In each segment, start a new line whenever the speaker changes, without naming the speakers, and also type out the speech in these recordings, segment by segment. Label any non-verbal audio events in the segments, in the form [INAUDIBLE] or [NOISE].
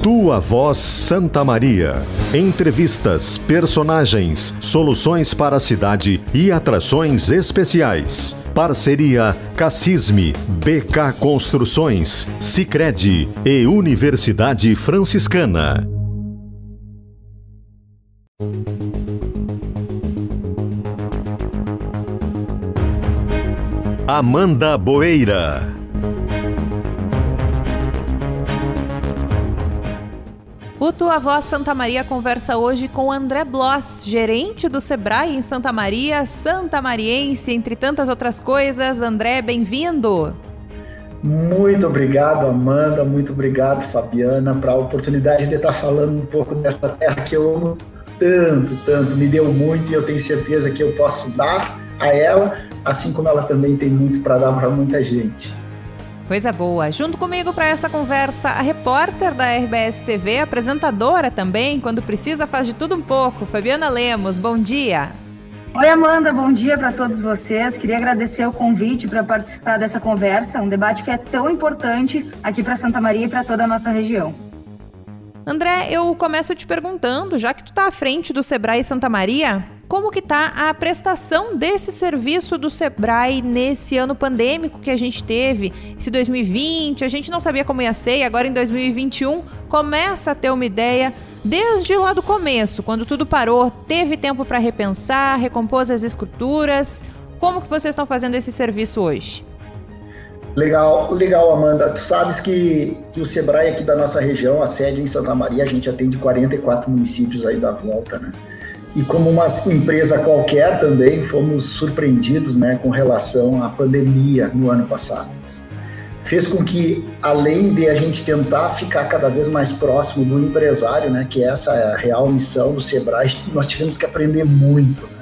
Tua Voz Santa Maria. Entrevistas, personagens, soluções para a cidade e atrações especiais. Parceria Cassisme, BK Construções, Sicredi e Universidade Franciscana. Amanda Boeira.
O Tua Voz Santa Maria conversa hoje com André Bloss, gerente do Sebrae em Santa Maria, Santa Mariense, entre tantas outras coisas. André, bem-vindo!
Muito obrigado, Amanda. Muito obrigado, Fabiana, para a oportunidade de estar falando um pouco dessa terra que eu amo tanto, tanto. Me deu muito e eu tenho certeza que eu posso dar a ela, assim como ela também tem muito para dar para muita gente.
Coisa boa. Junto comigo para essa conversa, a repórter da RBS TV, apresentadora também, quando precisa faz de tudo um pouco, Fabiana Lemos. Bom dia.
Oi, Amanda, bom dia para todos vocês. Queria agradecer o convite para participar dessa conversa, um debate que é tão importante aqui para Santa Maria e para toda a nossa região.
André, eu começo te perguntando, já que tu está à frente do Sebrae Santa Maria, como que está a prestação desse serviço do Sebrae nesse ano pandêmico que a gente teve, esse 2020, a gente não sabia como ia ser e agora em 2021 começa a ter uma ideia desde lá do começo, quando tudo parou, teve tempo para repensar, recompor as esculturas. Como que vocês estão fazendo esse serviço hoje?
Legal, legal, Amanda. Tu sabes que, que o Sebrae aqui da nossa região, a sede em Santa Maria, a gente atende 44 municípios aí da volta, né? E como uma empresa qualquer também, fomos surpreendidos né, com relação à pandemia no ano passado. Fez com que, além de a gente tentar ficar cada vez mais próximo do empresário, né, que essa é a real missão do Sebrae, [LAUGHS] nós tivemos que aprender muito. Né?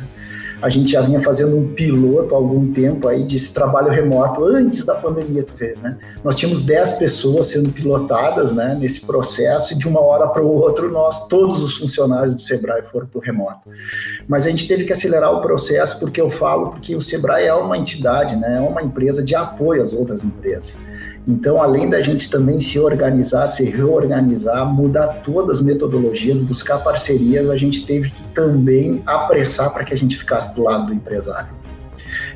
A gente já vinha fazendo um piloto há algum tempo aí de trabalho remoto antes da pandemia, tu vê, né? Nós tínhamos 10 pessoas sendo pilotadas, né, nesse processo e de uma hora para o outro nós, todos os funcionários do Sebrae foram para o remoto. Mas a gente teve que acelerar o processo porque eu falo porque o Sebrae é uma entidade, né, é uma empresa de apoio às outras empresas. Então, além da gente também se organizar, se reorganizar, mudar todas as metodologias, buscar parcerias, a gente teve que também apressar para que a gente ficasse do lado do empresário.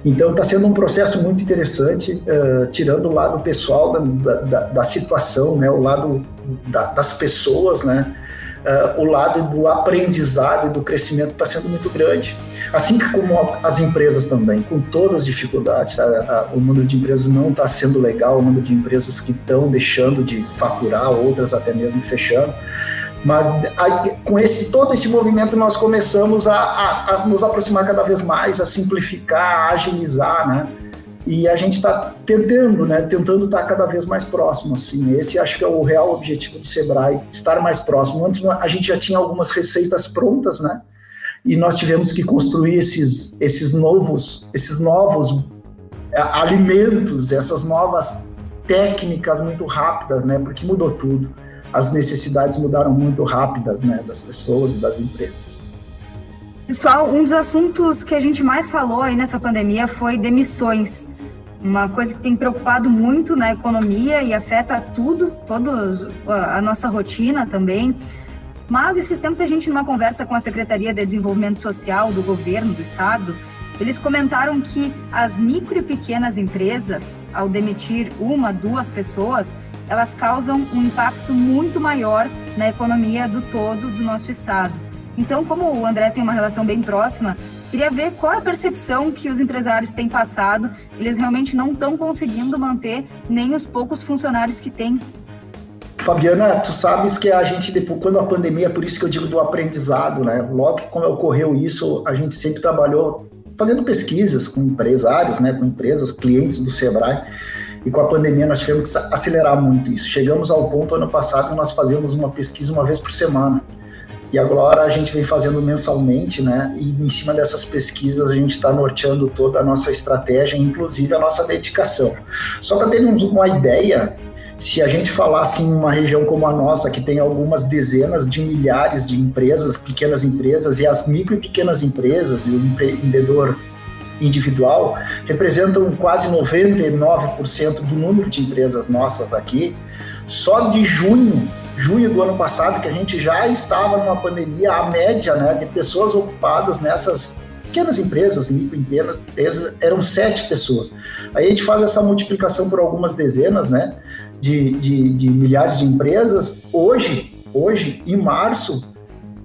Então, está sendo um processo muito interessante, uh, tirando o lado pessoal da, da, da situação, né, o lado da, das pessoas, né, uh, o lado do aprendizado e do crescimento está sendo muito grande. Assim como as empresas também, com todas as dificuldades, a, a, o número de empresas não está sendo legal, o número de empresas que estão deixando de faturar, outras até mesmo fechando. Mas aí, com esse todo esse movimento nós começamos a, a, a, nos aproximar cada vez mais, a simplificar, a agilizar, né? E a gente está tentando, né? Tentando estar tá cada vez mais próximo, assim. Esse acho que é o real objetivo do Sebrae, estar mais próximo. Antes a gente já tinha algumas receitas prontas, né? E nós tivemos que construir esses, esses novos, esses novos é, alimentos, essas novas técnicas muito rápidas, né? Porque mudou tudo. As necessidades mudaram muito rápidas, né? Das pessoas e das empresas.
Pessoal, um dos assuntos que a gente mais falou aí nessa pandemia foi demissões. Uma coisa que tem preocupado muito na economia e afeta tudo, toda a nossa rotina também. Mas esses tempos a gente, numa conversa com a Secretaria de Desenvolvimento Social do governo do estado, eles comentaram que as micro e pequenas empresas, ao demitir uma, duas pessoas, elas causam um impacto muito maior na economia do todo do nosso estado. Então, como o André tem uma relação bem próxima, queria ver qual é a percepção que os empresários têm passado. Eles realmente não estão conseguindo manter nem os poucos funcionários que têm
Fabiana, tu sabes que a gente, depois, quando a pandemia, por isso que eu digo do aprendizado, né? Logo que ocorreu isso, a gente sempre trabalhou fazendo pesquisas com empresários, né? Com empresas, clientes do Sebrae. E com a pandemia nós tivemos que acelerar muito isso. Chegamos ao ponto ano passado nós fazíamos uma pesquisa uma vez por semana. E agora a gente vem fazendo mensalmente, né? E em cima dessas pesquisas a gente está norteando toda a nossa estratégia, inclusive a nossa dedicação. Só para termos uma ideia, se a gente falasse em uma região como a nossa, que tem algumas dezenas de milhares de empresas, pequenas empresas, e as micro e pequenas empresas, e o empreendedor individual, representam quase 99% do número de empresas nossas aqui, só de junho junho do ano passado, que a gente já estava numa pandemia, a média né, de pessoas ocupadas nessas pequenas empresas, microempresas, eram sete pessoas. Aí a gente faz essa multiplicação por algumas dezenas né, de, de, de milhares de empresas. Hoje, hoje, em março,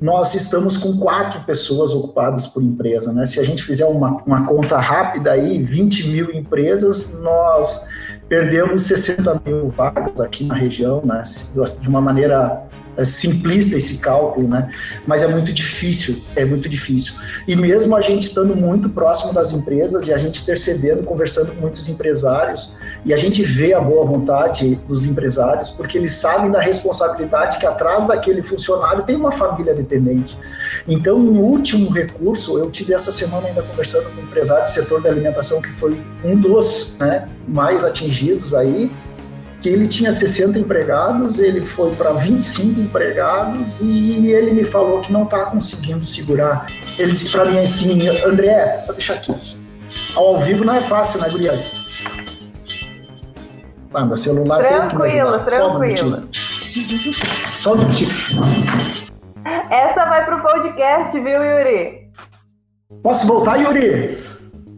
nós estamos com quatro pessoas ocupadas por empresa. Né? Se a gente fizer uma, uma conta rápida aí, 20 mil empresas, nós perdemos 60 mil vagas aqui na região, né? de uma maneira simplista esse cálculo, né? Mas é muito difícil, é muito difícil. E mesmo a gente estando muito próximo das empresas e a gente percebendo, conversando com muitos empresários, e a gente vê a boa vontade dos empresários, porque eles sabem da responsabilidade que atrás daquele funcionário tem uma família dependente. Então, no último recurso, eu tive essa semana ainda conversando com um empresário do setor da alimentação que foi um dos né, mais atingidos aí, que ele tinha 60 empregados, ele foi para 25 empregados e ele me falou que não está conseguindo segurar. Ele disse para mim assim, André, só deixar aqui. Ao vivo não é fácil, né, Gurias? Ah, meu celular
tranquilo, tem que me ajudar. Tranquilo,
Só um minutinho.
Essa vai pro podcast, viu, Yuri?
Posso voltar, Yuri?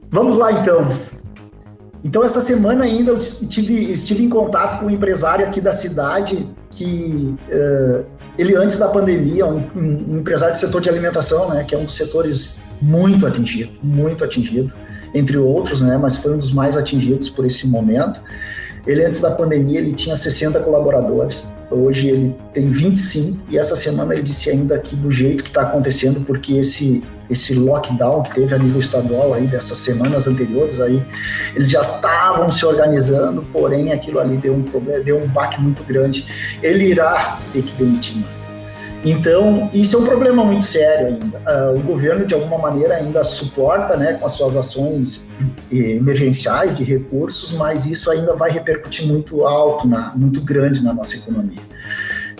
Vamos lá, então. Então, essa semana ainda eu tive, estive em contato com um empresário aqui da cidade que uh, ele, antes da pandemia, um, um, empresário do setor de alimentação, né, que é um dos setores muito atingido, muito atingido, entre outros, né, mas foi um dos mais atingidos por esse momento. Ele, antes da pandemia, ele tinha 60 colaboradores. Hoje ele tem 25 e essa semana ele disse ainda que do jeito que está acontecendo, porque esse esse lockdown que teve a nível estadual aí dessas semanas anteriores aí, eles já estavam se organizando, porém aquilo ali deu um problema, deu um baque muito grande. Ele irá ter que demitir. Então, isso é um problema muito sério ainda. Uh, o governo, de alguma maneira, ainda suporta né, com as suas ações emergenciais de recursos, mas isso ainda vai repercutir muito alto, na, muito grande na nossa economia.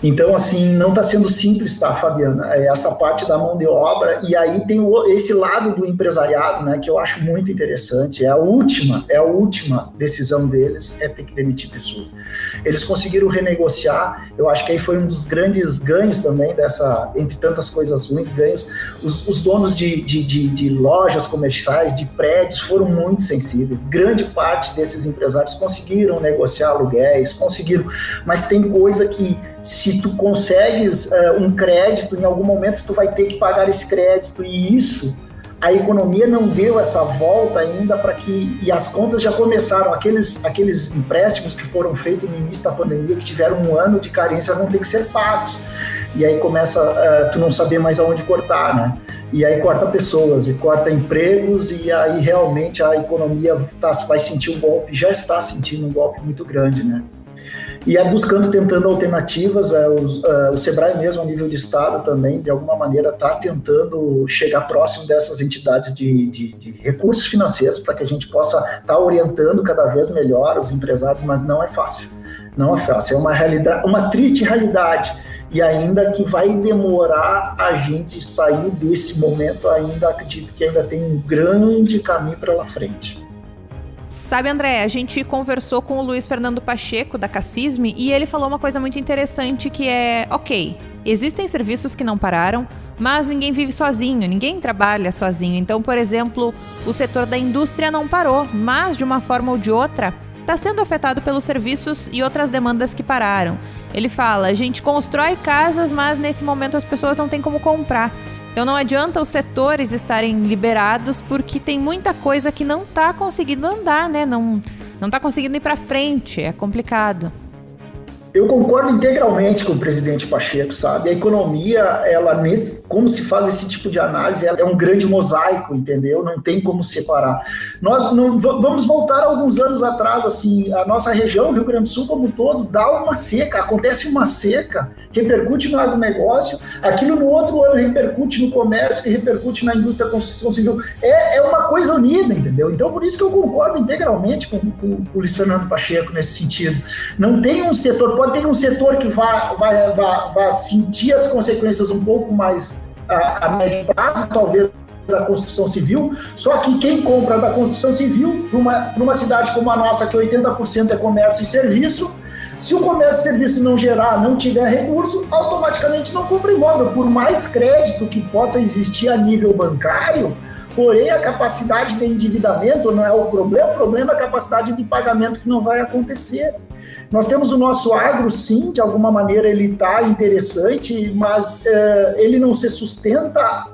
Então, assim, não está sendo simples, tá, Fabiana? É essa parte da mão de obra, e aí tem esse lado do empresariado, né, que eu acho muito interessante. É a última, é a última decisão deles, é ter que demitir pessoas. Eles conseguiram renegociar, eu acho que aí foi um dos grandes ganhos também dessa, entre tantas coisas ruins, ganhos. Os, os donos de, de, de, de lojas comerciais, de prédios, foram muito sensíveis. Grande parte desses empresários conseguiram negociar aluguéis, conseguiram, mas tem coisa que se tu consegues uh, um crédito, em algum momento tu vai ter que pagar esse crédito e isso a economia não deu essa volta ainda para que e as contas já começaram aqueles aqueles empréstimos que foram feitos no início da pandemia que tiveram um ano de carência vão ter que ser pagos e aí começa uh, tu não saber mais aonde cortar, né? E aí corta pessoas e corta empregos e aí realmente a economia tá, vai sentir um golpe, já está sentindo um golpe muito grande, né? E é buscando, tentando alternativas. É, os, é, o Sebrae mesmo, a nível de Estado também, de alguma maneira, está tentando chegar próximo dessas entidades de, de, de recursos financeiros para que a gente possa estar tá orientando cada vez melhor os empresários, mas não é fácil. Não é fácil, é uma realidade, uma triste realidade e ainda que vai demorar a gente sair desse momento, ainda acredito que ainda tem um grande caminho pela frente.
Sabe, André, a gente conversou com o Luiz Fernando Pacheco, da Cassisme, e ele falou uma coisa muito interessante que é, ok, existem serviços que não pararam, mas ninguém vive sozinho, ninguém trabalha sozinho. Então, por exemplo, o setor da indústria não parou, mas de uma forma ou de outra está sendo afetado pelos serviços e outras demandas que pararam. Ele fala: a gente constrói casas, mas nesse momento as pessoas não têm como comprar. Então não adianta os setores estarem liberados porque tem muita coisa que não está conseguindo andar, né? Não não está conseguindo ir para frente, é complicado.
Eu concordo integralmente com o presidente Pacheco, sabe? A economia, ela nesse, como se faz esse tipo de análise, ela é um grande mosaico, entendeu? Não tem como separar. Nós não, vamos voltar alguns anos atrás, assim, a nossa região, Rio Grande do Sul como um todo, dá uma seca, acontece uma seca, repercute no agronegócio, aquilo no outro ano repercute no comércio, que repercute na indústria da construção civil. É, é uma coisa unida, entendeu? Então, por isso que eu concordo integralmente com, com, com o Luiz Fernando Pacheco nesse sentido. Não tem um setor pode ter um setor que vá, vai, vai, vai sentir as consequências um pouco mais a, a médio prazo, talvez da construção civil, só que quem compra da construção civil, para uma, uma cidade como a nossa, que 80% é comércio e serviço, Se o comércio e serviço não gerar, não tiver recurso, automaticamente não compra imóvel. Por mais crédito que possa existir a nível bancário, porém a capacidade de endividamento não é o problema, o problema é a capacidade de pagamento que não vai acontecer. Nós temos o nosso agro, sim, de alguma maneira ele está interessante, mas é, ele não se sustenta.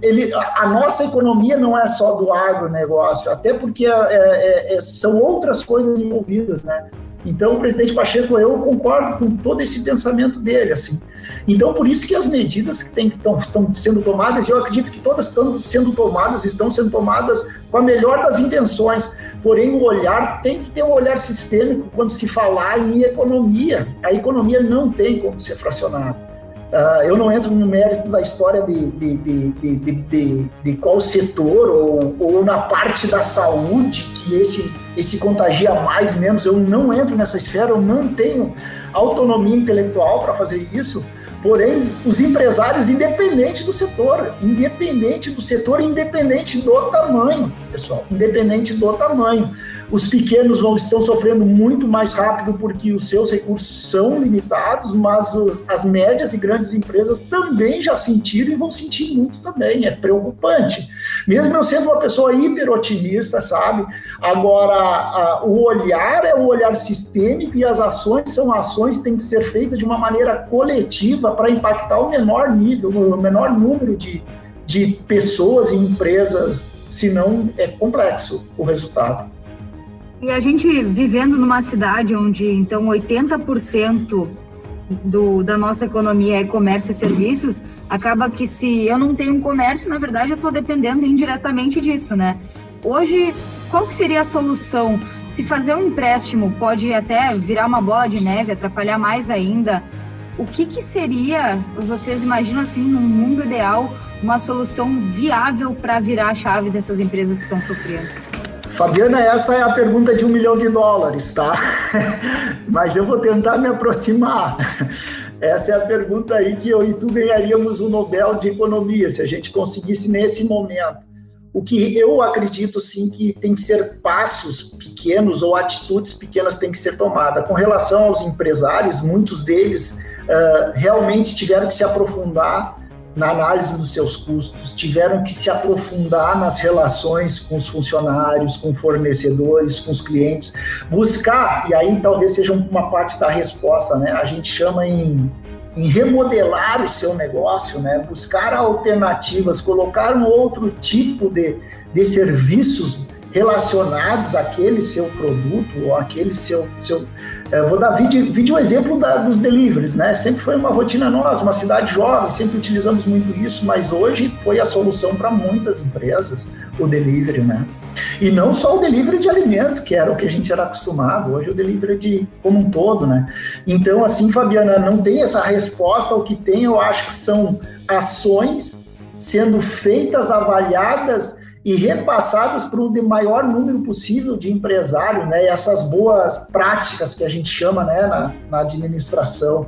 Ele, a, nossa economia não é só do agronegócio, até porque é, é, são outras coisas envolvidas, né? Então, o presidente Pacheco, eu concordo com todo esse pensamento dele, assim. Então, por isso que as medidas que estão sendo tomadas, eu acredito que todas estão sendo tomadas, estão sendo tomadas com a melhor das intenções. Porém, o olhar tem que ter um olhar sistêmico quando se falar em economia. A economia não tem como ser fracionada. Uh, eu não entro no mérito da história de, de, de, de, de qual setor ou, ou, na parte da saúde que esse, esse contagia mais, menos. Eu não entro nessa esfera, eu não tenho autonomia intelectual para fazer isso. Porém, os empresários, independente do setor, independente do setor, independente do tamanho, pessoal, independente do tamanho. Os pequenos vão, estão sofrendo muito mais rápido porque os seus recursos são limitados, mas os, as médias e grandes empresas também já sentiram e vão sentir muito também. É preocupante. Mesmo eu sendo uma pessoa hiper otimista, sabe? Agora, a, o olhar é o olhar sistêmico e as ações são ações que têm que ser feitas de uma maneira coletiva para impactar o menor nível, o menor número de, de pessoas e empresas, senão é complexo o resultado.
E a gente vivendo numa cidade onde então 80% do, da nossa economia é comércio e serviços, acaba que se eu não tenho um comércio, na verdade eu estou dependendo indiretamente disso, né? Hoje, qual que seria a solução? Se fazer um empréstimo pode até virar uma bola de neve, atrapalhar mais ainda, o que, que seria, vocês imaginam assim, num mundo ideal, uma solução viável para virar a chave dessas empresas que estão sofrendo?
Fabiana, essa é a pergunta de um milhão de dólares, tá? [LAUGHS] Mas eu vou tentar me aproximar. Essa é a pergunta aí que eu e tu ganharíamos o Nobel de Economia, se a gente conseguisse nesse momento. O que eu acredito sim que tem que ser passos pequenos ou atitudes pequenas têm que ser tomadas. Com relação aos empresários, muitos deles uh, realmente tiveram que se aprofundar na análise dos seus custos, tiveram que se aprofundar nas relações com os funcionários, com fornecedores, com os clientes, buscar, e aí talvez seja uma parte da resposta, né? A gente chama em, em remodelar o seu negócio, né? Buscar alternativas, colocar um outro tipo de, de serviços relacionados àquele seu produto ou àquele seu. seu é, vou dar vídeo, vídeo um exemplo da, dos deliveries, né? Sempre foi uma rotina nossa, uma cidade jovem, sempre utilizamos muito isso, mas hoje foi a solução para muitas empresas, o delivery, né? E não só o delivery de alimento, que era o que a gente era acostumado, hoje o delivery de como um todo, né? Então, assim, Fabiana, não tem essa resposta, o que tem, eu acho que são ações sendo feitas, avaliadas e repassadas para o maior número possível de empresários, né? E essas boas práticas que a gente chama, né, na, na administração.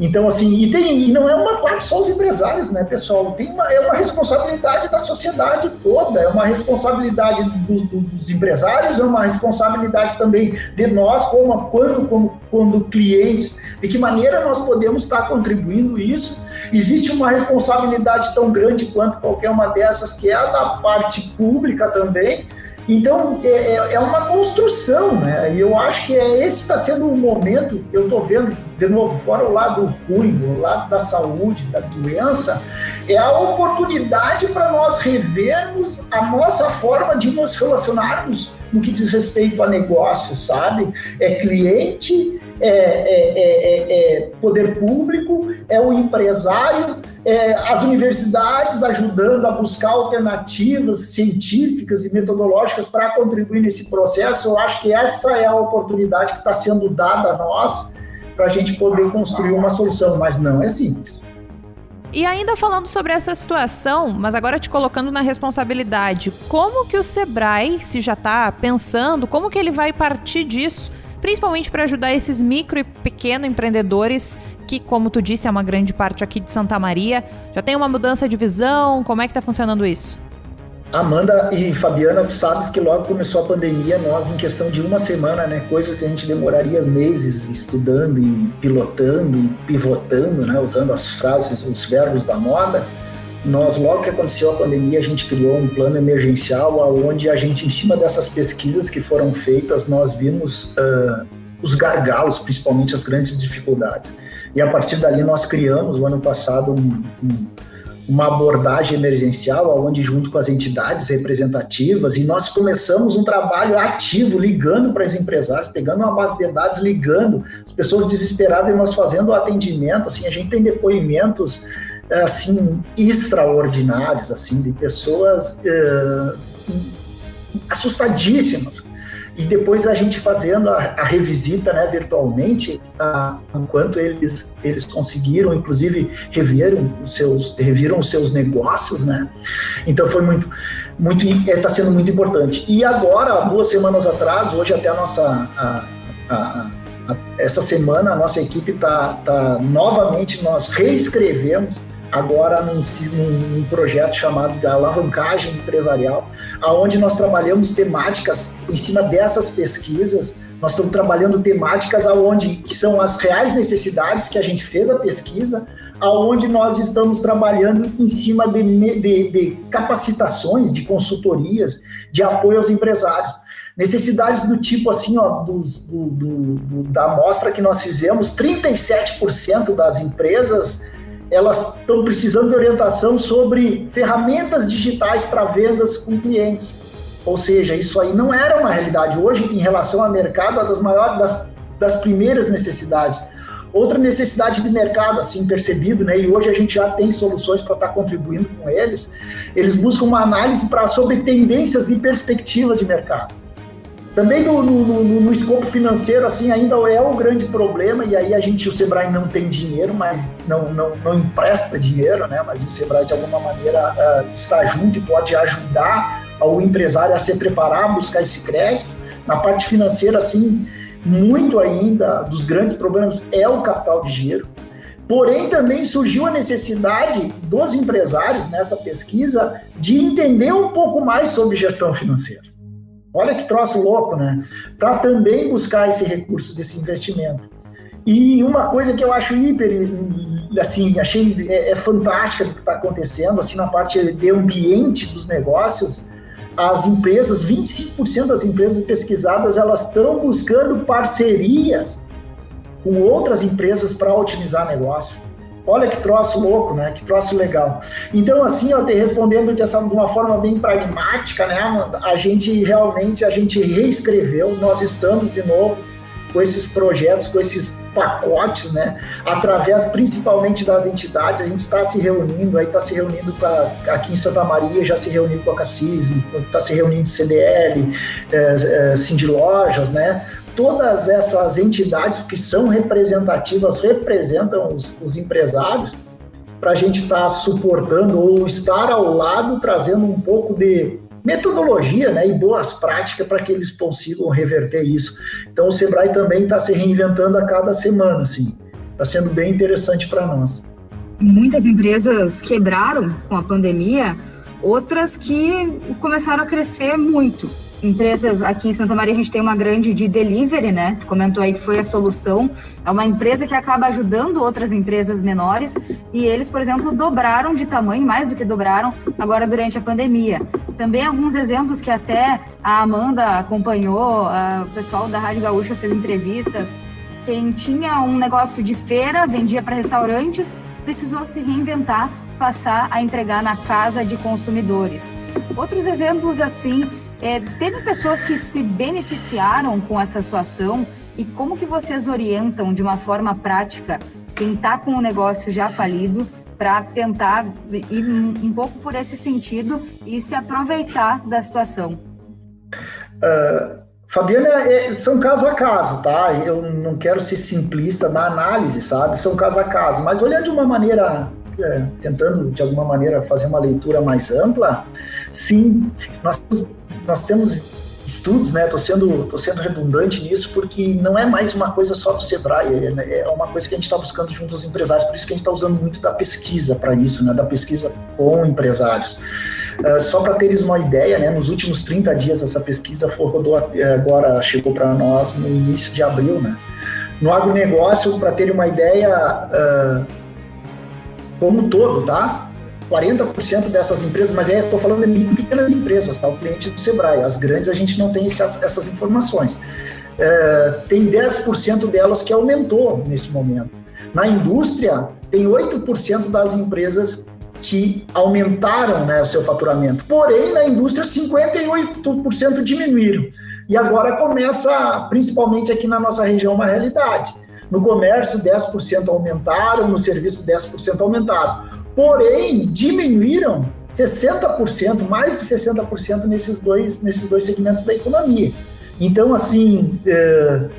Então, assim, e, tem, e não é uma parte só os empresários, né, pessoal? Tem uma, é uma responsabilidade da sociedade toda, é uma responsabilidade do, do, dos empresários, é uma responsabilidade também de nós, como, quando, como, quando clientes, de que maneira nós podemos estar contribuindo isso. Existe uma responsabilidade tão grande quanto qualquer uma dessas, que é a da parte pública também, então, é, é, é uma construção, né? E eu acho que é, esse está sendo o momento, eu estou vendo, de novo, fora o lado ruim, o lado da saúde, da doença, é a oportunidade para nós revermos a nossa forma de nos relacionarmos no que diz respeito a negócio, sabe? É cliente, é, é, é, é poder público, é o empresário, é, as universidades ajudando a buscar alternativas científicas e metodológicas para contribuir nesse processo. Eu acho que essa é a oportunidade que está sendo dada a nós para a gente poder construir uma solução, mas não é simples.
E ainda falando sobre essa situação, mas agora te colocando na responsabilidade, como que o Sebrae, se já está pensando, como que ele vai partir disso, principalmente para ajudar esses micro e pequeno empreendedores que, como tu disse, é uma grande parte aqui de Santa Maria, já tem uma mudança de visão, como é que está funcionando isso?
Amanda e Fabiana, tu sabes que logo começou a pandemia, nós em questão de uma semana, né, coisa que a gente demoraria meses estudando e pilotando e pivotando, né, usando as frases, os verbos da moda, nós logo que aconteceu a pandemia, a gente criou um plano emergencial aonde a gente, em cima dessas pesquisas que foram feitas, nós vimos uh, os gargalos, principalmente as grandes dificuldades. E a partir dali nós criamos, o ano passado, um, um uma abordagem emergencial, onde junto com as entidades representativas, e nós começamos um trabalho ativo, ligando para os empresários, pegando uma base de dados, ligando, as pessoas desesperadas e nós fazendo o atendimento, assim, a gente tem depoimentos, assim, extraordinários, assim, de pessoas uh, assustadíssimas, e depois a gente fazendo a, a revisita né, virtualmente, a, enquanto eles, eles conseguiram, inclusive, reviram os seus, reviram os seus negócios, né? Então foi muito, muito está é, sendo muito importante. E agora, duas semanas atrás, hoje até a nossa a, a, essa semana a nossa equipe está tá, novamente nós reescrevemos agora num, num, projeto chamado de alavancagem empresarial, aonde nós trabalhamos temáticas em cima dessas pesquisas. Nós estamos trabalhando temáticas aonde que são as reais necessidades que a gente fez a pesquisa, aonde nós estamos trabalhando em cima de, de, de capacitações, de consultorias, de apoio aos empresários. Necessidades do tipo assim, ó, dos, do, do, do, da amostra que nós fizemos, 37% das empresas elas estão precisando de orientação sobre ferramentas digitais para vendas com clientes. Ou seja, isso aí não era uma realidade. Hoje, em relação ao mercado, é das maiores, das, das primeiras necessidades. Outra necessidade de mercado, assim, percebido, né? E hoje a gente já tem soluções para estar tá contribuindo com eles. Eles buscam uma análise para sobre tendências de perspectiva de mercado. Também no, no, no, no, escopo financeiro, assim, ainda é um grande problema, e aí a gente, o Sebrae não tem dinheiro, mas não, não, não empresta dinheiro, né? Mas o Sebrae, de alguma maneira, uh, está junto e pode ajudar o empresário a se preparar, a buscar esse crédito. Na parte financeira, assim, muito ainda dos grandes problemas é o capital de giro. Porém, também surgiu a necessidade dos empresários nessa pesquisa de entender um pouco mais sobre gestão financeira. Olha que troço louco, né? Para também buscar esse recurso desse investimento. E uma coisa que eu acho hiper, assim, achei é, é fantástica do que está acontecendo, assim, na parte de ambiente dos negócios, as empresas, 25% das empresas pesquisadas, elas estão buscando parcerias com outras empresas para otimizar negócio. Olha que troço louco, né? Que troço legal. Então, assim, ó, te respondendo de, de uma forma bem pragmática, né, Amanda? A gente realmente, a gente reescreveu, nós estamos de novo com esses projetos, com esses pacotes, né? Através principalmente das entidades, a gente está se reunindo, aí está se reunindo a, aqui em Santa Maria, já se reuniu com a Cassis, está se reunindo CDL, é, é, Cindy Lojas, né? Todas essas entidades que são representativas representam os, os empresários para a gente estar tá suportando ou estar ao lado, trazendo um pouco de metodologia né, e boas práticas para que eles consigam reverter isso. Então o Sebrae também está se reinventando a cada semana, assim. Está sendo bem interessante para nós.
Muitas empresas quebraram com a pandemia, outras que começaram a crescer muito empresas aqui em Santa Maria a gente tem uma grande de delivery, né? Tu comentou aí que foi a solução. É uma empresa que acaba ajudando outras empresas menores e eles, por exemplo, dobraram de tamanho, mais do que dobraram agora durante a pandemia. Também alguns exemplos que até a Amanda acompanhou, o pessoal da Rádio Gaúcha fez entrevistas. Quem tinha um negócio de feira, vendia para restaurantes, precisou se reinventar, passar a entregar na casa de consumidores. Outros exemplos assim é, teve pessoas que se beneficiaram com essa situação e como que vocês orientam de uma forma prática quem está com o negócio já falido para tentar ir um pouco por esse sentido e se aproveitar da situação?
Uh, Fabiana, é, são caso a caso, tá? Eu não quero ser simplista na análise, sabe? São caso a caso, mas olhando de uma maneira é, tentando de alguma maneira fazer uma leitura mais ampla, sim, nós nós temos estudos, né? Tô sendo, tô sendo redundante nisso porque não é mais uma coisa só do Sebrae, é, é uma coisa que a gente está buscando junto aos empresários, por isso que a gente está usando muito da pesquisa para isso, né? Da pesquisa com empresários. Uh, só para teres uma ideia, né, nos últimos 30 dias essa pesquisa foi, rodou, agora chegou para nós no início de abril, né? No agronegócio, para ter uma ideia, uh, como todo, tá? 40% dessas empresas, mas estou é, falando de micro pequenas empresas, tá? O cliente do Sebrae. As grandes a gente não tem essas, essas informações. É, tem 10% delas que aumentou nesse momento. Na indústria, tem 8% das empresas que aumentaram né, o seu faturamento. Porém, na indústria, 58% diminuíram. E agora começa, principalmente aqui na nossa região, uma realidade. No comércio, 10% aumentaram, no serviço, 10% aumentaram. Porém, diminuíram 60%, mais de 60% nesses dois, nesses dois segmentos da economia. Então, assim, é,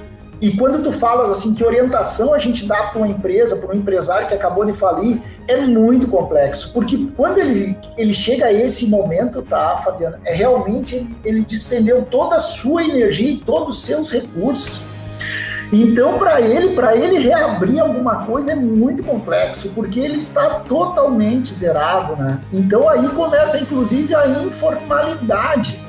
e quando tu falas assim que orientação a gente dá para uma empresa, para um empresário que acabou de falir, é muito complexo, porque quando ele, ele chega a esse momento, tá, Fabiana, é realmente ele, despendeu toda a sua energia e todos os seus recursos. Então, para ele, para ele reabrir alguma coisa é muito complexo, porque ele está totalmente zerado, né? Então aí começa inclusive a informalidade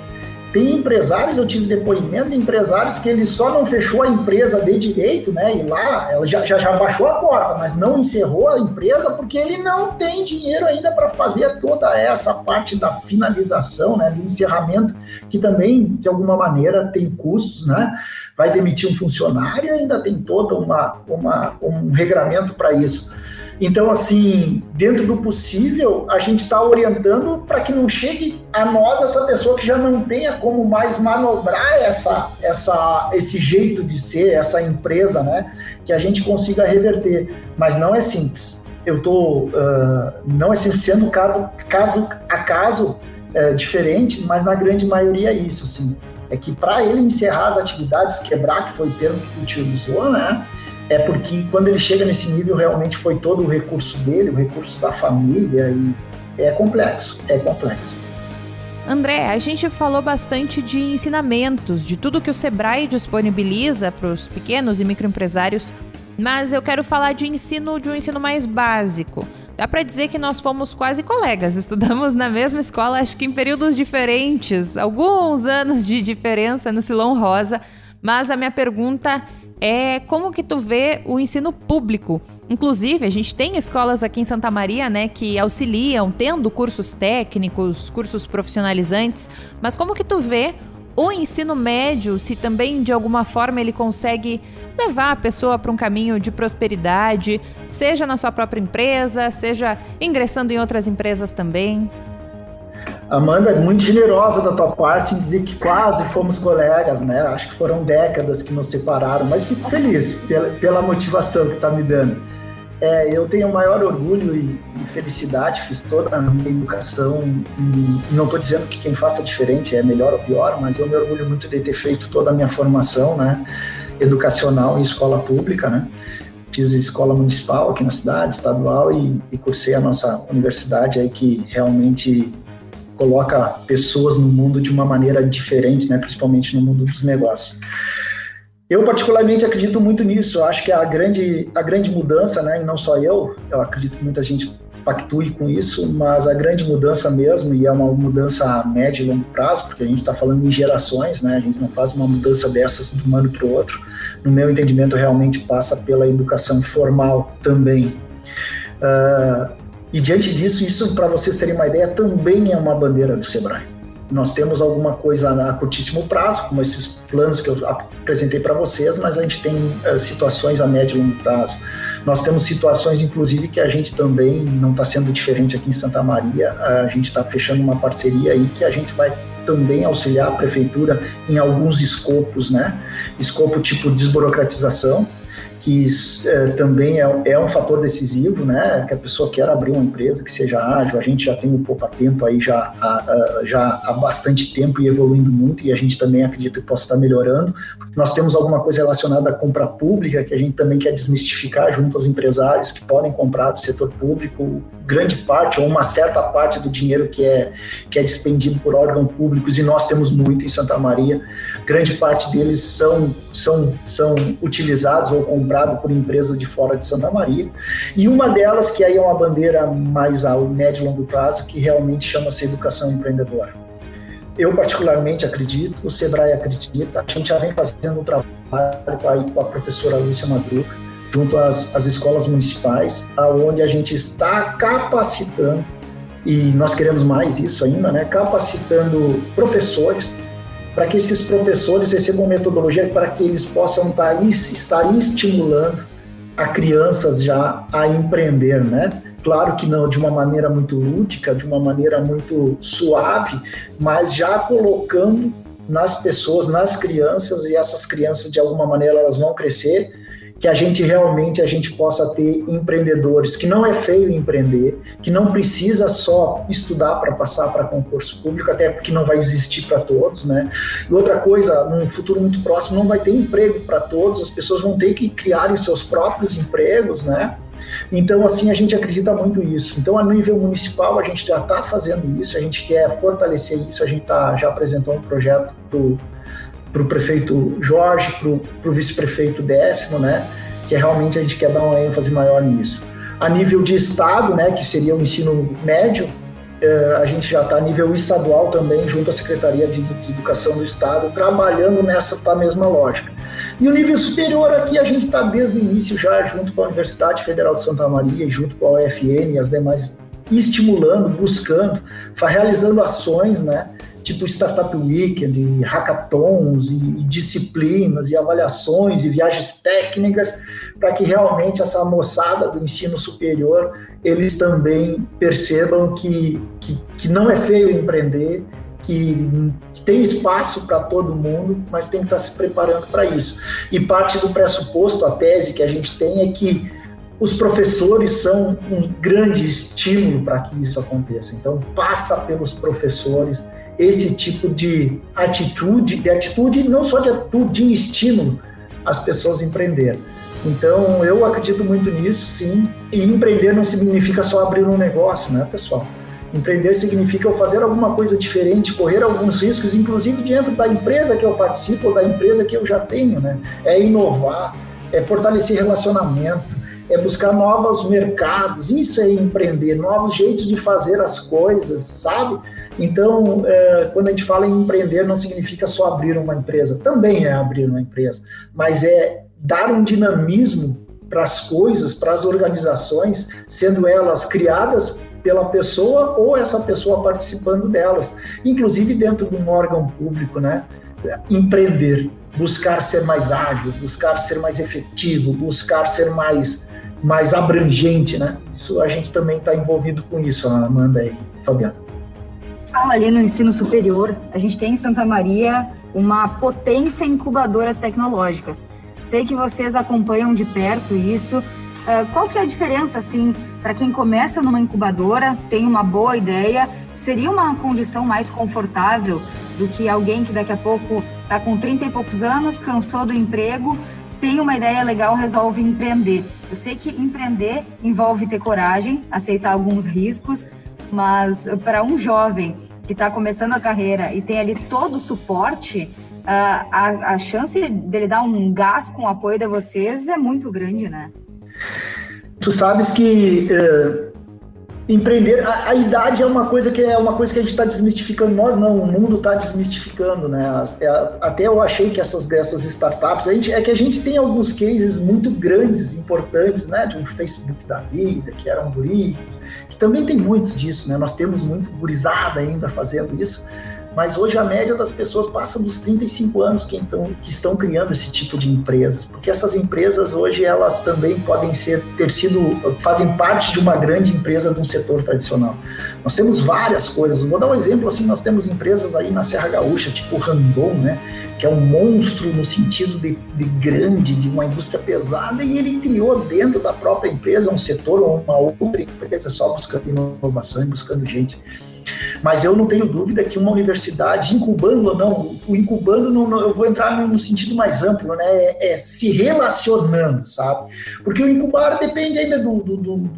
tem empresários, eu tive depoimento de empresários que ele só não fechou a empresa de direito, né? E lá ela já, já, já baixou a porta, mas não encerrou a empresa porque ele não tem dinheiro ainda para fazer toda essa parte da finalização, né? Do encerramento, que também, de alguma maneira, tem custos, né? Vai demitir um funcionário ainda tem todo uma, uma, um regramento para isso. Então, assim, dentro do possível, a gente está orientando para que não chegue a nós essa pessoa que já não tenha como mais manobrar essa, essa, esse jeito de ser, essa empresa, né? Que a gente consiga reverter. Mas não é simples. Eu estou, uh, não é simples, sendo caso, caso a caso é, diferente, mas na grande maioria é isso, assim. É que para ele encerrar as atividades, quebrar, que foi o termo que utilizou, né? é porque quando ele chega nesse nível, realmente foi todo o recurso dele, o recurso da família, e é complexo, é complexo.
André, a gente falou bastante de ensinamentos, de tudo que o Sebrae disponibiliza para os pequenos e microempresários, mas eu quero falar de ensino, de um ensino mais básico. Dá para dizer que nós fomos quase colegas, estudamos na mesma escola, acho que em períodos diferentes, alguns anos de diferença no Silão Rosa, mas a minha pergunta é como que tu vê o ensino público. Inclusive, a gente tem escolas aqui em Santa Maria, né, que auxiliam, tendo cursos técnicos, cursos profissionalizantes, mas como que tu vê o ensino médio, se também de alguma forma ele consegue levar a pessoa para um caminho de prosperidade, seja na sua própria empresa, seja ingressando em outras empresas também?
Amanda, muito generosa da tua parte em dizer que quase fomos colegas, né? Acho que foram décadas que nos separaram, mas fico feliz pela, pela motivação que está me dando. É, eu tenho o maior orgulho e, e, felicidade, fiz toda a minha educação, e, e não estou dizendo que quem faça diferente é melhor ou pior, mas eu me orgulho muito de ter feito toda a minha formação, né? Educacional em escola pública, né? Fiz escola municipal aqui na cidade, estadual, e, e cursei a nossa universidade aí que realmente coloca pessoas no mundo de uma maneira diferente, né, principalmente no mundo dos negócios. Eu particularmente acredito muito nisso. Eu acho que a grande a grande mudança, né, e não só eu, eu acredito que muita gente pactue com isso, mas a grande mudança mesmo, e é uma mudança a médio e longo prazo, porque a gente está falando em gerações, né? A gente não faz uma mudança dessas de um ano para o outro. No meu entendimento, realmente passa pela educação formal também. Uh, e diante disso, isso, para vocês terem uma ideia, também é uma bandeira do Sebrae. Nós temos alguma coisa a curtíssimo prazo, como esses planos que eu apresentei para vocês, mas a gente tem uh, situações a médio e longo prazo. Nós temos situações, inclusive, que a gente também não está sendo diferente aqui em Santa Maria. A gente está fechando uma parceria aí que a gente vai também auxiliar a prefeitura em alguns escopos, né? Escopo tipo desburocratização, que é, também é, é, um fator decisivo, né? Que a pessoa quer abrir uma empresa que seja ágil, a gente já tem o Poupa Tempo aí já há, já há bastante tempo e evoluindo muito, e a gente também acredita que possa estar melhorando. Nós temos alguma coisa relacionada à compra pública que a gente também quer desmistificar junto aos empresários que podem comprar do setor público grande parte ou uma certa parte do dinheiro que é, que é dispendido por órgãos públicos, e nós temos muito em Santa Maria, grande parte deles são, são, são utilizados ou comprados celebrado por empresas de fora de Santa Maria. E uma delas, que aí é uma bandeira mais a médio e longo prazo, que realmente chama-se educação empreendedora. Eu, particularmente, acredito, o Sebrae acredita, a gente já vem fazendo um trabalho com a professora Lúcia Madruga, junto às, às escolas municipais, aonde a gente está capacitando, e nós queremos mais isso ainda, né, capacitando professores para que esses professores recebam metodologia para que eles possam estar, tá estar estimulando a crianças já a empreender, né? Claro que não de uma maneira muito lúdica, de uma maneira muito suave, mas já colocando nas pessoas, nas crianças, e essas crianças de alguma maneira elas vão crescer que a gente realmente a gente possa ter empreendedores que não é feio empreender, que não precisa só estudar para passar para concurso público, até porque não vai existir para todos, né? E outra coisa, num futuro muito próximo não vai ter emprego para todos, as pessoas vão ter que criar os seus próprios empregos, né? Então, assim, a gente acredita muito nisso. Então, a nível municipal, a gente já está fazendo isso, a gente quer fortalecer isso, a gente tá, já apresentou um projeto para o prefeito Jorge, para o vice-prefeito Décimo, né? Que realmente a gente quer dar uma ênfase maior nisso. A nível de estado, né? Que seria o ensino médio, eh, a gente já está a nível estadual também, junto à Secretaria de, de Educação do Estado, trabalhando nessa tá, mesma lógica. E o nível superior aqui a gente está desde o início já junto com a Universidade Federal de Santa Maria, junto com a UFN e as demais, estimulando, buscando, realizando ações, né? Tipo Startup Weekend, hackathons e, e, disciplinas e avaliações e viagens técnicas para que realmente essa moçada do ensino superior eles também percebam que, que, que não é feio empreender, que, que tem espaço para todo mundo, mas tem que estar tá se preparando para isso. E parte do pressuposto, a tese que a gente tem é que os professores são um grande estímulo para que isso aconteça. Então, passa pelos professores, esse tipo de atitude, de atitude não só de atitude, de estímulo às pessoas empreender. Então, eu acredito muito nisso, sim. E empreender não significa só abrir um negócio, né, pessoal? Empreender significa eu fazer alguma coisa diferente, correr alguns riscos, inclusive dentro da empresa que eu participo ou da empresa que eu já tenho, né? É inovar, é fortalecer relacionamento, é buscar novos mercados. Isso é empreender, novos jeitos de fazer as coisas, sabe? Então, é, quando a gente fala em empreender, não significa só abrir uma empresa, também é abrir uma empresa, mas é dar um dinamismo para as coisas, para as organizações, sendo elas criadas pela pessoa ou essa pessoa participando delas, inclusive dentro de um órgão público, né? Empreender, buscar ser mais ágil, buscar ser mais efetivo, buscar ser mais mais abrangente, né? Isso a gente também está envolvido com isso, Amanda e Fabiano
fala ali no ensino superior, a gente tem em Santa Maria uma potência incubadoras tecnológicas. Sei que vocês acompanham de perto isso. Uh, qual que é a diferença, assim, para quem começa numa incubadora, tem uma boa ideia, seria uma condição mais confortável do que alguém que daqui a pouco está com 30 e poucos anos, cansou do emprego, tem uma ideia legal, resolve empreender. Eu sei que empreender envolve ter coragem, aceitar alguns riscos, mas para um jovem que está começando a carreira e tem ali todo o suporte, a, a, a chance dele dar um gás com o apoio de vocês é muito grande, né?
Tu sabes que uh, empreender, a, a, idade é uma coisa que é uma coisa que a gente está desmistificando. Nós não, o mundo está desmistificando, né? É, até eu achei que essas dessas startups, a gente, é que a gente tem alguns cases muito grandes, importantes, né? De um Facebook da vida, que era um guri, que também tem muitos disso, né? Nós temos muito gurizada ainda fazendo isso, mas hoje a média das pessoas passa dos 35 anos que, então, que estão criando esse tipo de empresas, porque essas empresas hoje elas também podem ser ter sido fazem parte de uma grande empresa de um setor tradicional. Nós temos várias coisas. Vou dar um exemplo assim, nós temos empresas aí na Serra Gaúcha, tipo Randon, né? que é um monstro no sentido de, de, grande, de uma indústria pesada, e ele criou dentro da própria empresa um setor ou uma outra empresa só buscando inovação e buscando gente. Mas eu não tenho dúvida que uma universidade, incubando ou não, o incubando, não, eu vou entrar no, sentido mais amplo, né? É, é, se relacionando, sabe? Porque o incubar depende ainda do, do, do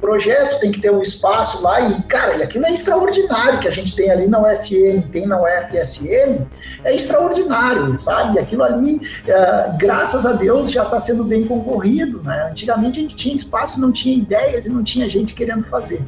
projeto, tem que ter um espaço lá e, cara, e aquilo é extraordinário que a gente tem ali na UFN, tem na UFSM, é extraordinário, sabe? Aquilo ali, é, graças a Deus, já está sendo bem concorrido, né? Antigamente a gente tinha espaço, não tinha ideias e não tinha gente querendo fazer.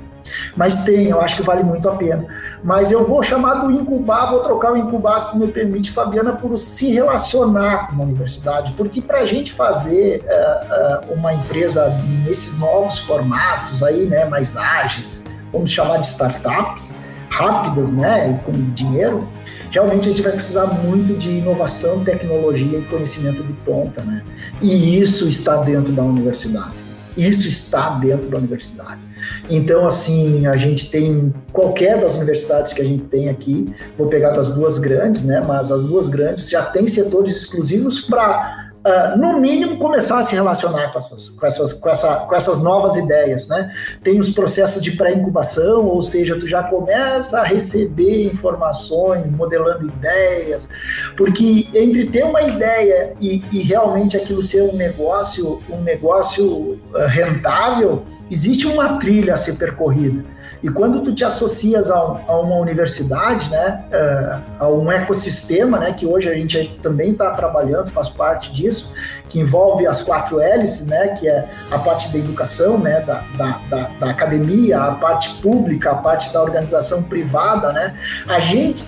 Mas tem, eu acho que vale muito a pena. Mas eu vou chamar do incubar, vou trocar o incubar, se me permite, Fabiana, por se relacionar com uma universidade, porque para a gente fazer uh, uh, uma empresa nesses novos formatos aí, né, mais ágeis, vamos chamar de startups, rápidas, né, com dinheiro, realmente a gente vai precisar muito de inovação, tecnologia e conhecimento de ponta, né? E isso está dentro da universidade. Isso está dentro da universidade. Então, assim, a gente tem qualquer das universidades que a gente tem aqui, vou pegar das duas grandes, né? Mas as duas grandes já têm setores exclusivos para Uh, no mínimo, começar a se relacionar com essas, com essas, com essa, com essas novas ideias, né? Tem os processos de pré-incubação, ou seja, tu já começa a receber informações, modelando ideias, porque entre ter uma ideia e, e realmente aquilo ser um negócio, um negócio ah, rentável, existe uma trilha a ser percorrida. E quando tu te associas a, a uma universidade, né, uh, a um ecossistema, né, que hoje a gente também está trabalhando, faz parte disso, que envolve as quatro L's, né, que é a parte da educação, né, da, da, da, da academia, a parte pública, a parte da organização privada, né, a gente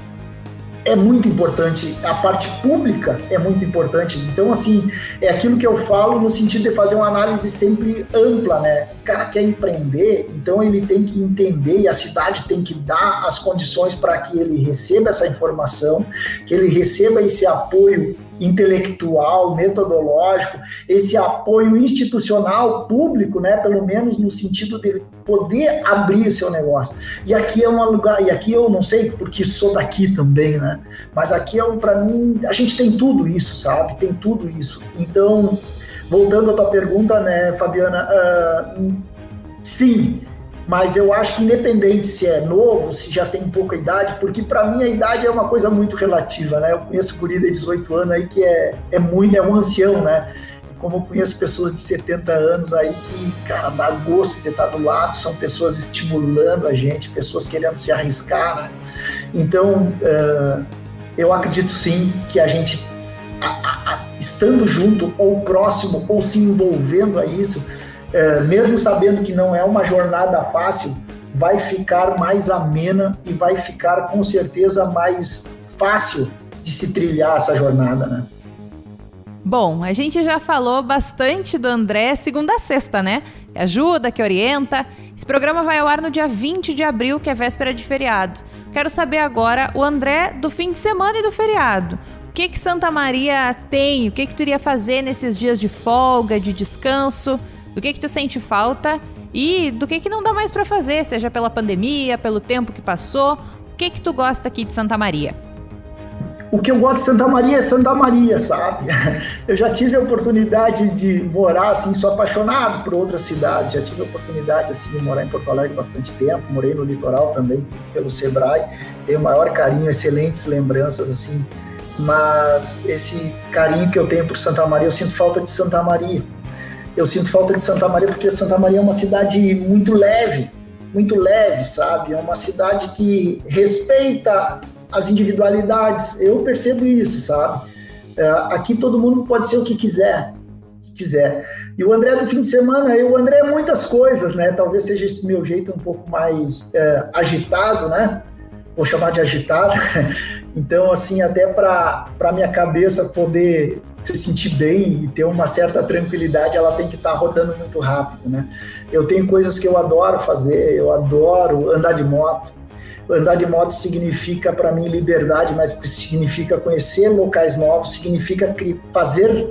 é muito importante, a parte pública é muito importante. Então, assim, é aquilo que eu falo no sentido de fazer uma análise sempre ampla, né? O cara quer empreender, então ele tem que entender e a cidade tem que dar as condições para que ele receba essa informação, que ele receba esse apoio intelectual, metodológico, esse apoio institucional, público, né, pelo menos no sentido de poder abrir seu negócio. E aqui é um lugar, e aqui eu não sei porque sou daqui também, né? Mas aqui é um para mim, a gente tem tudo isso, sabe? Tem tudo isso. Então, voltando à tua pergunta, né, Fabiana, uh, sim, mas eu acho que independente se é novo, se já tem pouca idade, porque para mim a idade é uma coisa muito relativa, né? Eu conheço guri de 18 anos aí que é, é muito, é um ancião, né? Como eu conheço pessoas de 70 anos aí que, cara, dá gosto de estar do lado, são pessoas estimulando a gente, pessoas querendo se arriscar, né? Então, uh, eu acredito sim que a gente, a, a, a, estando junto ou próximo ou se envolvendo a isso, é, mesmo sabendo que não é uma jornada fácil, vai ficar mais amena e vai ficar com certeza mais fácil de se trilhar essa jornada, né?
Bom, a gente já falou bastante do André segunda a sexta, né? Que ajuda, que orienta. Esse programa vai ao ar no dia 20 de abril, que é véspera de feriado. Quero saber agora o André do fim de semana e do feriado. O que que Santa Maria tem? O que que tu iria fazer nesses dias de folga, de descanso? Do que que tu sente falta e do que que não dá mais para fazer, seja pela pandemia, pelo tempo que passou. O que que tu gosta aqui de Santa Maria?
O que eu gosto de Santa Maria é Santa Maria, sabe? [LAUGHS] Eu já tive a oportunidade de morar, assim, sou apaixonado por outras cidades, já tive a oportunidade, assim, de morar em Porto Alegre bastante tempo, morei no litoral também, pelo Sebrae, tenho o maior carinho, excelentes lembranças, assim, mas esse carinho que eu tenho por Santa Maria, eu sinto falta de Santa Maria, eu sinto falta de Santa Maria porque Santa Maria é uma cidade muito leve, muito leve, sabe? É uma cidade que respeita as individualidades. Eu percebo isso, sabe? É, aqui todo mundo pode ser o que quiser, que quiser. E o André do fim de semana, eu, o André é muitas coisas, né? Talvez seja esse meu jeito um pouco mais é, agitado, né? Vou chamar de agitado. [LAUGHS] Então, assim, até para a minha cabeça poder se sentir bem e ter uma certa tranquilidade, ela tem que estar tá rodando muito rápido, né? Eu tenho coisas que eu adoro fazer, eu adoro andar de moto. Andar de moto significa para mim liberdade, mas significa conhecer locais novos, significa fazer,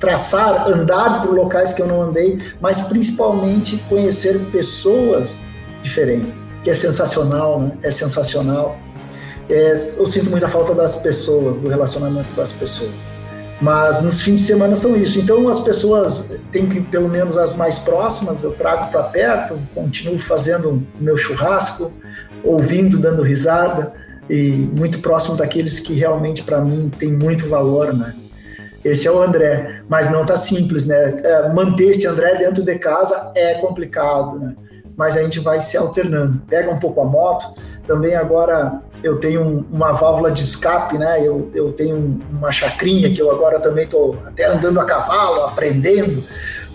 traçar, andar por locais que eu não andei, mas principalmente conhecer pessoas diferentes, que é sensacional, né? É sensacional é, eu sinto muita falta das pessoas, do relacionamento das pessoas. Mas nos fins de semana são isso. Então as pessoas têm que, pelo menos as mais próximas, eu trago para perto, continuo fazendo o meu churrasco, ouvindo, dando risada e muito próximo daqueles que realmente para mim tem muito valor, né? Esse é o André, mas não tá simples, né? É, manter esse André dentro de casa é complicado, né? mas a gente vai se alternando. Pega um pouco a moto, também agora eu tenho um, uma válvula de escape, né? Eu, eu tenho uma chacrinha que eu agora também estou até andando a cavalo, aprendendo.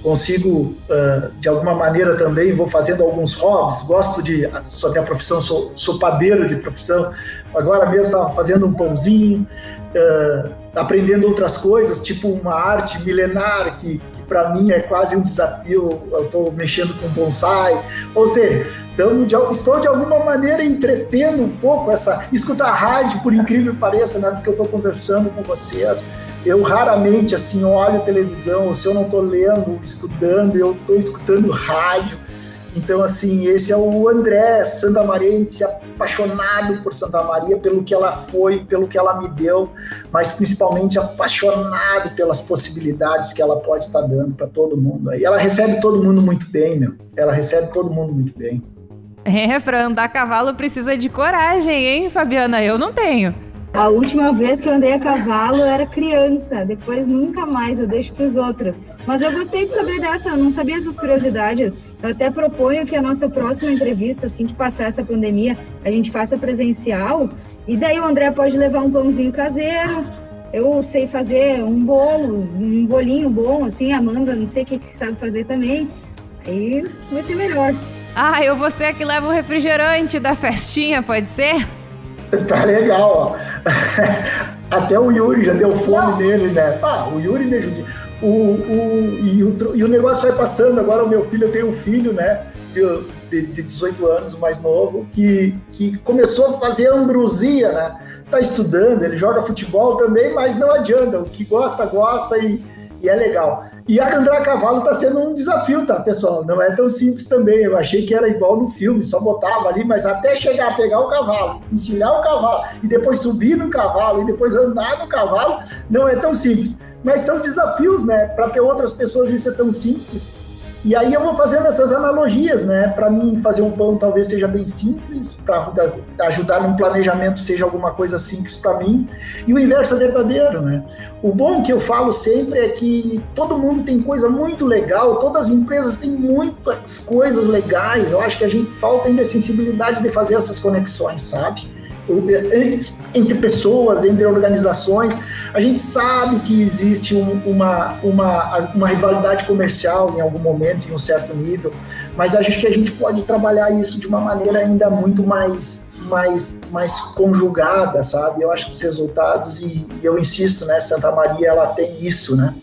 Consigo, uh, de alguma maneira também, vou fazendo alguns hobbies. Gosto de, sou minha profissão, sou, sou padeiro de profissão. Agora mesmo estava fazendo um pãozinho, uh, aprendendo outras coisas, tipo uma arte milenar que, que para mim é quase um desafio. Eu estou mexendo com bonsai. Ou seja, então, de, estou de alguma maneira entretendo um pouco essa. Escutar rádio, por incrível que pareça, né, porque eu estou conversando com vocês. Eu raramente assim olho televisão, se eu não estou lendo, estudando, eu estou escutando rádio. Então, assim, esse é o André Santa Maria, apaixonado por Santa Maria, pelo que ela foi, pelo que ela me deu, mas principalmente apaixonado pelas possibilidades que ela pode estar tá dando para todo mundo. E ela recebe todo mundo muito bem, meu. Ela recebe todo mundo muito bem.
É, para andar a cavalo precisa de coragem, hein, Fabiana? Eu não tenho.
A última vez que eu andei a cavalo era criança, depois nunca mais, eu deixo para os outros. Mas eu gostei de saber dessa, não sabia essas curiosidades. Eu até proponho que a nossa próxima entrevista, assim que passar essa pandemia, a gente faça presencial. E daí o André pode levar um pãozinho caseiro. Eu sei fazer um bolo, um bolinho bom, assim, a Amanda, não sei o que sabe fazer também. Aí vai ser melhor.
Ah, eu vou ser que leva o refrigerante da festinha, pode ser?
Tá legal, ó. [LAUGHS] Até o Yuri já deu fome Não. nele, né? Ah, o Yuri me ajuda. O, o, e, o, e o negócio vai passando. Agora o meu filho, eu tenho um filho, né? De, de 18 anos, mais novo, que, que começou a fazer ambrosia, né? Tá estudando, ele joga futebol também, mas não adianta. O que gosta, gosta e e é legal. E a andar a cavalo está sendo um desafio, tá, pessoal? Não é tão simples também. Eu achei que era igual no filme, só botava ali, mas até chegar a pegar o cavalo, ensinar o cavalo, e depois subir no cavalo, e depois andar no cavalo, não é tão simples. Mas são desafios, né? Para ter outras pessoas isso é tão simples. E aí eu vou fazendo essas analogias, né? Para mim, fazer um pão talvez seja bem simples, para ajudar num planejamento seja alguma coisa simples para mim, e o inverso é verdadeiro, né? O bom que eu falo sempre é que todo mundo tem coisa muito legal, todas as empresas têm muitas coisas legais. Eu acho que a gente falta ainda a sensibilidade de fazer essas conexões, sabe? entre pessoas, entre organizações. A gente sabe que existe um, uma, uma, uma rivalidade comercial em algum momento, em um certo nível, mas acho que a gente pode trabalhar isso de uma maneira ainda muito mais, mais, mais conjugada, sabe? Eu acho que os resultados, e, e eu insisto, né, Santa Maria, ela tem isso, né?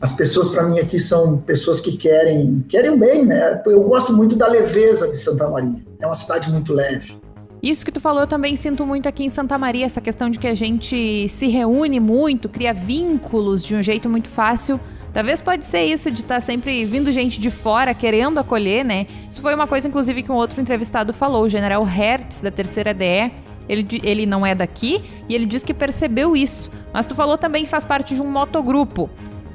As pessoas para mim aqui são pessoas que querem querem bem, né? Eu gosto muito da leveza de Santa Maria. É uma cidade muito leve.
Isso que tu falou eu também sinto muito aqui em Santa Maria, essa questão de que a gente se reúne muito, cria vínculos de um jeito muito fácil. Talvez pode ser isso de estar tá sempre vindo gente de fora querendo acolher, né? Isso foi uma coisa, inclusive, que um outro entrevistado falou, o general Hertz, da terceira DE. Ele, ele não é daqui e ele diz que percebeu isso. Mas tu falou também que faz parte de um motogrupo.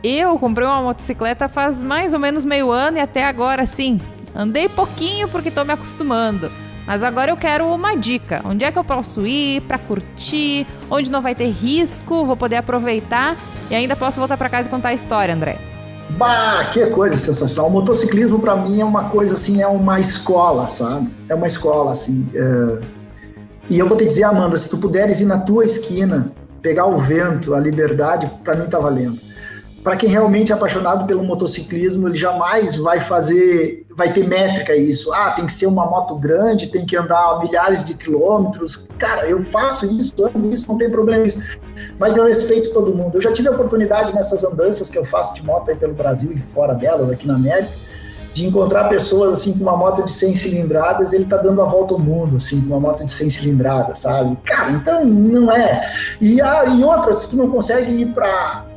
Eu comprei uma motocicleta faz mais ou menos meio ano e até agora, sim, andei pouquinho porque tô me acostumando. Mas agora eu quero uma dica. Onde é que eu posso ir para curtir? Onde não vai ter risco? Vou poder aproveitar e ainda posso voltar para casa e contar a história, André.
Bah, que coisa sensacional. O motociclismo para mim é uma coisa assim, é uma escola, sabe? É uma escola assim. É... E eu vou te dizer, Amanda, se tu puderes ir na tua esquina, pegar o vento, a liberdade, para mim tá valendo para quem realmente é apaixonado pelo motociclismo, ele jamais vai fazer, vai ter métrica isso. Ah, tem que ser uma moto grande, tem que andar milhares de quilômetros. Cara, eu faço isso, ando isso, não tem problema isso. Mas eu respeito todo mundo. Eu já tive a oportunidade nessas andanças que eu faço de moto aí pelo Brasil e fora dela, aqui na América, de encontrar pessoas assim com uma moto de 100 cilindradas, ele tá dando a volta ao mundo assim com uma moto de 100 cilindradas, sabe? Cara, então não é. E ah, e outra, se tu não consegue ir para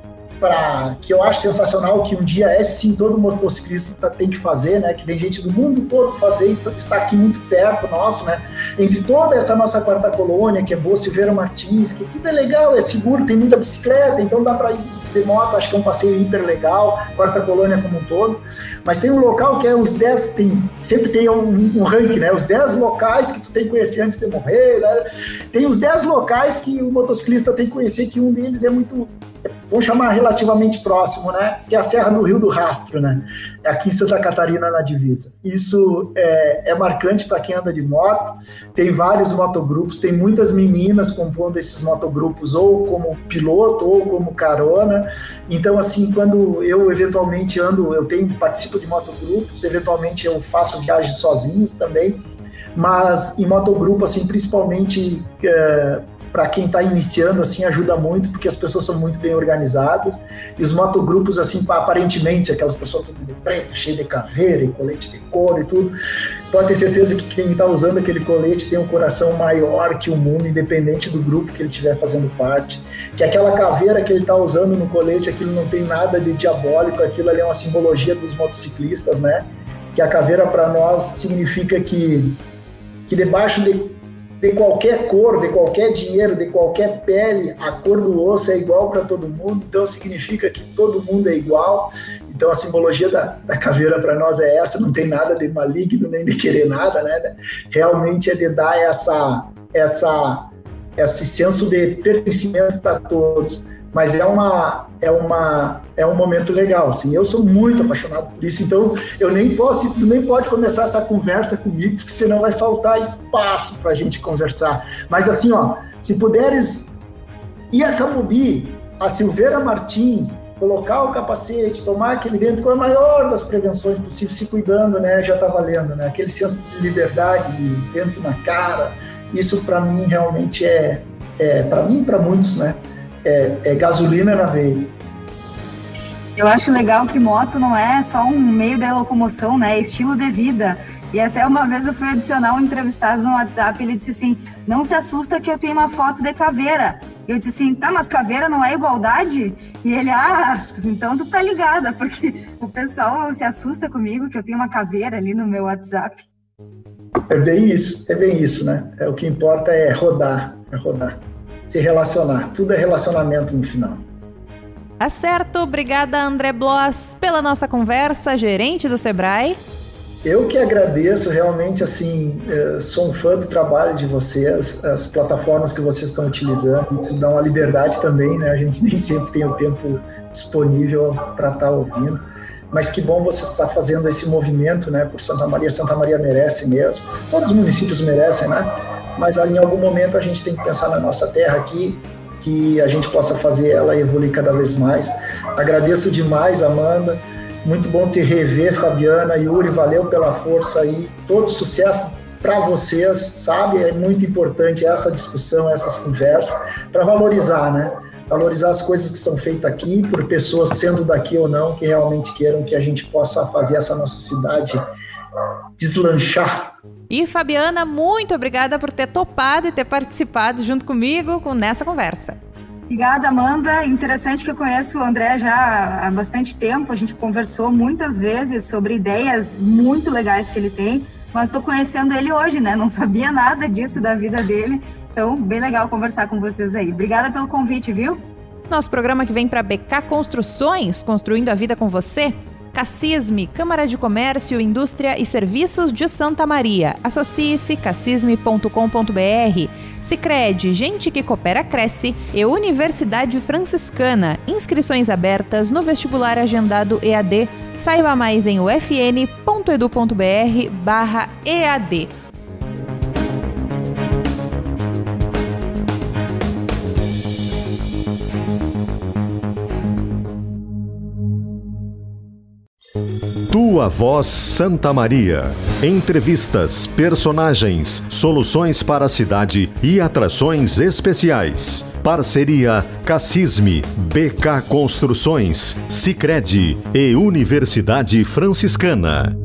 para que eu acho sensacional que um dia é sim todo motociclista tem que fazer, né? Que vem gente do mundo todo fazer e está aqui muito perto nosso, né? Entre toda essa nossa quarta colônia, que é Boa Silveira Martins, que tudo é legal, é seguro, tem muita bicicleta, então dá para ir de moto, acho que é um passeio hiper legal, quarta colônia como um todo. Mas tem um local que é os 10, tem, sempre tem um, um ranking, né? Os 10 locais que tu tem que conhecer antes de morrer, né? Tem os 10 locais que o motociclista tem que conhecer, que um deles é muito vamos chamar relativamente próximo, né? Que é a Serra do Rio do Rastro, né? É aqui em Santa Catarina, na divisa. Isso é, é marcante para quem anda de moto. Tem vários motogrupos, tem muitas meninas compondo esses motogrupos, ou como piloto, ou como carona. Então, assim, quando eu eventualmente ando, eu tenho participo de motogrupos, eventualmente eu faço viagens sozinhos também mas em motogrupo, assim, principalmente é, para quem está iniciando, assim, ajuda muito, porque as pessoas são muito bem organizadas, e os motogrupos, assim, aparentemente, aquelas pessoas tudo de preto, cheio de caveira, e colete de couro e tudo, pode ter certeza que quem está usando aquele colete tem um coração maior que o mundo, independente do grupo que ele estiver fazendo parte, que aquela caveira que ele está usando no colete, aquilo não tem nada de diabólico, aquilo ali é uma simbologia dos motociclistas, né, que a caveira para nós significa que que debaixo de, de qualquer cor, de qualquer dinheiro, de qualquer pele, a cor do osso é igual para todo mundo, então significa que todo mundo é igual. Então a simbologia da, da caveira para nós é essa, não tem nada de maligno nem de querer nada, né? Realmente é de dar essa, essa, esse senso de pertencimento para todos mas é uma é uma é um momento legal assim. Eu sou muito apaixonado por isso então eu nem posso tu nem pode começar essa conversa comigo porque senão vai faltar espaço para a gente conversar. Mas assim ó se puderes ir a Camubi a Silveira Martins colocar o capacete tomar aquele vento com a maior das prevenções possíveis se cuidando né já está valendo né? Aquele senso de liberdade de vento na cara isso para mim realmente é, é para mim para muitos né é, é gasolina na veia.
Eu acho legal que moto não é só um meio de locomoção, né? É estilo de vida. E até uma vez eu fui adicionar um entrevistado no WhatsApp ele disse assim: Não se assusta que eu tenho uma foto de caveira. Eu disse assim: Tá, mas caveira não é igualdade? E ele: Ah, então tu tá ligada, porque o pessoal se assusta comigo que eu tenho uma caveira ali no meu WhatsApp.
É bem isso, é bem isso, né? É, o que importa é rodar, é rodar se relacionar. Tudo é relacionamento no final.
Tá certo. Obrigada, André Bloss, pela nossa conversa, gerente do Sebrae.
Eu que agradeço, realmente, assim, é, sou um fã do trabalho de vocês, as plataformas que vocês estão utilizando, isso dá uma liberdade também, né? A gente nem sempre tem o tempo disponível para estar tá ouvindo, mas que bom você estar fazendo esse movimento, né, por Santa Maria. Santa Maria merece mesmo, todos os municípios merecem, né? Mas em algum momento a gente tem que pensar na nossa terra aqui, que a gente possa fazer ela evoluir cada vez mais. Agradeço demais, Amanda. Muito bom te rever, Fabiana, Yuri, valeu pela força aí. Todo sucesso para vocês, sabe? É muito importante essa discussão, essas conversas, para valorizar, né? Valorizar as coisas que são feitas aqui por pessoas sendo daqui ou não, que realmente queiram que a gente possa fazer essa nossa cidade deslanchar.
E Fabiana, muito obrigada por ter topado e ter participado junto comigo com nessa conversa.
Obrigada, Amanda. Interessante que eu conheço o André já há bastante tempo. A gente conversou muitas vezes sobre ideias muito legais que ele tem, mas estou conhecendo ele hoje, né? Não sabia nada disso da vida dele. Então, bem legal conversar com vocês aí. Obrigada pelo convite, viu?
Nosso programa que vem para BK Construções, construindo a vida com você. Cassisme, Câmara de Comércio, Indústria e Serviços de Santa Maria. Associe-se cassisme.com.br. Sicredi, gente que coopera cresce e Universidade Franciscana. Inscrições abertas no vestibular agendado EAD. Saiba mais em ufn.edu.br/ead.
Tua Voz Santa Maria. Entrevistas, personagens, soluções para a cidade e atrações especiais. Parceria Cassisme, BK Construções, Sicredi e Universidade Franciscana.